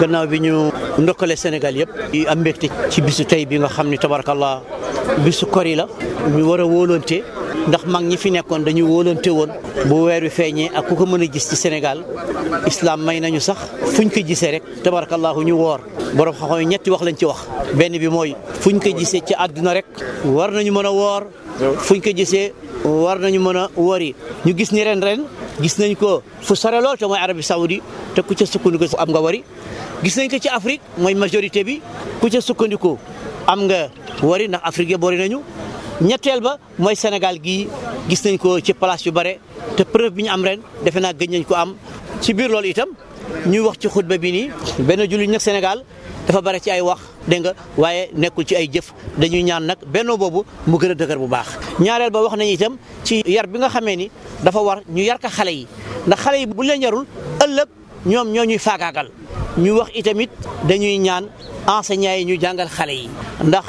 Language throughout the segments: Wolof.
gannaaw bi ñu ndokkale Sénégal yëpp yi am mbégte ci bisu tey bi nga xam ni tabarakallah bisu kori la ñu war a wóolante ndax mag ñi fi nekkoon dañu wóolante woon bu weer wi feeñee ak ku ko mën a gis ci Sénégal islam may nañu sax fuñ ko gisee rek tabarakallahu ñu woor borom xam-xam yi ñetti wax lañ ci wax benn bi mooy fuñ ko gisee ci àdduna rek war nañu mën a woor fuñ ko gisee war nañu mën a woor yi ñu gis ni ren ren gis nañ ko fu sore lool te mooy Arabie Saoudi te ku ca sukkandiku am nga wari gis nañ ko ci Afrique mooy majorité bi ku ca sukkandiku am nga wari ndax Afrique ya bori nañu ñetteel ba mooy Sénégal gii gis nañ ko ci place yu bare te preuve bi ñu am ren defe naa gëj nañ ko am ci biir loolu itam ñuy wax ci xutba bi nii benn jullit nag Sénégal dafa bare ci ay wax dégg nga waaye nekkul ci ay jëf dañuy ñaan nag bennoo boobu mu gën a dëgër bu baax ñaareel ba wax nañu itam ci yar bi nga xamee ni dafa war ñu yar ka xale yi ndax xale yi bu leen yarul ëllëg ñoom ñoo ñuy faagaagal ñu wax itamit dañuy ñaan enseignants yi ñu jàngal xale yi ndax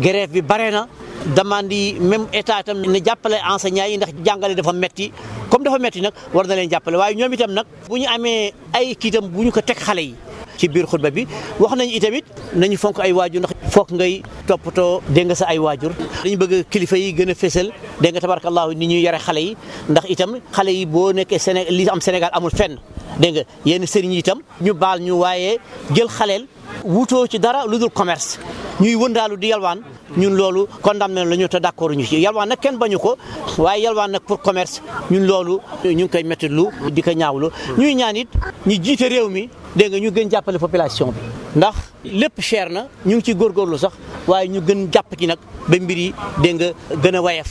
grève bi bare na demande yi même état itam ne jàppale enseignants yi ndax jàngale dafa metti comme dafa metti nag war na leen jàppale waaye ñoom itam nag bu ñu amee ay kiitam bu ñu ko teg xale yi ci biir xutba bi wax nañu itamit nañu fonk ay waajur ndax foog ngay toppatoo dégg nga sa ay waajur dañu bëgg kilifa yi gën a fésal dégg nga tabarakallahu ni ñuy yare xale yi ndax itam xale yi boo nekkee Séné li am Sénégal amul fenn dégg nga yenn sëriñ yi itam ñu baal ñu waaye jël xaleel wutoo ci dara lu dul commerce ñuy wëndaalu di yalwaan ñun loolu condamné la ñu te d'accord ñu ci yalwaan nag kenn bañu ko waaye yalwaan nag pour commerce ñun loolu ñu ngi koy métti lu di ko ñaawlu ñuy ñaan it ñu jiite réew mi dégg nga ñu gën jàppale population bi ndax lépp cher na ñu ngi ciy góorgóorlu sax waaye ñu gën jàpp ci nag ba mbir yi dégg nga gën a wayef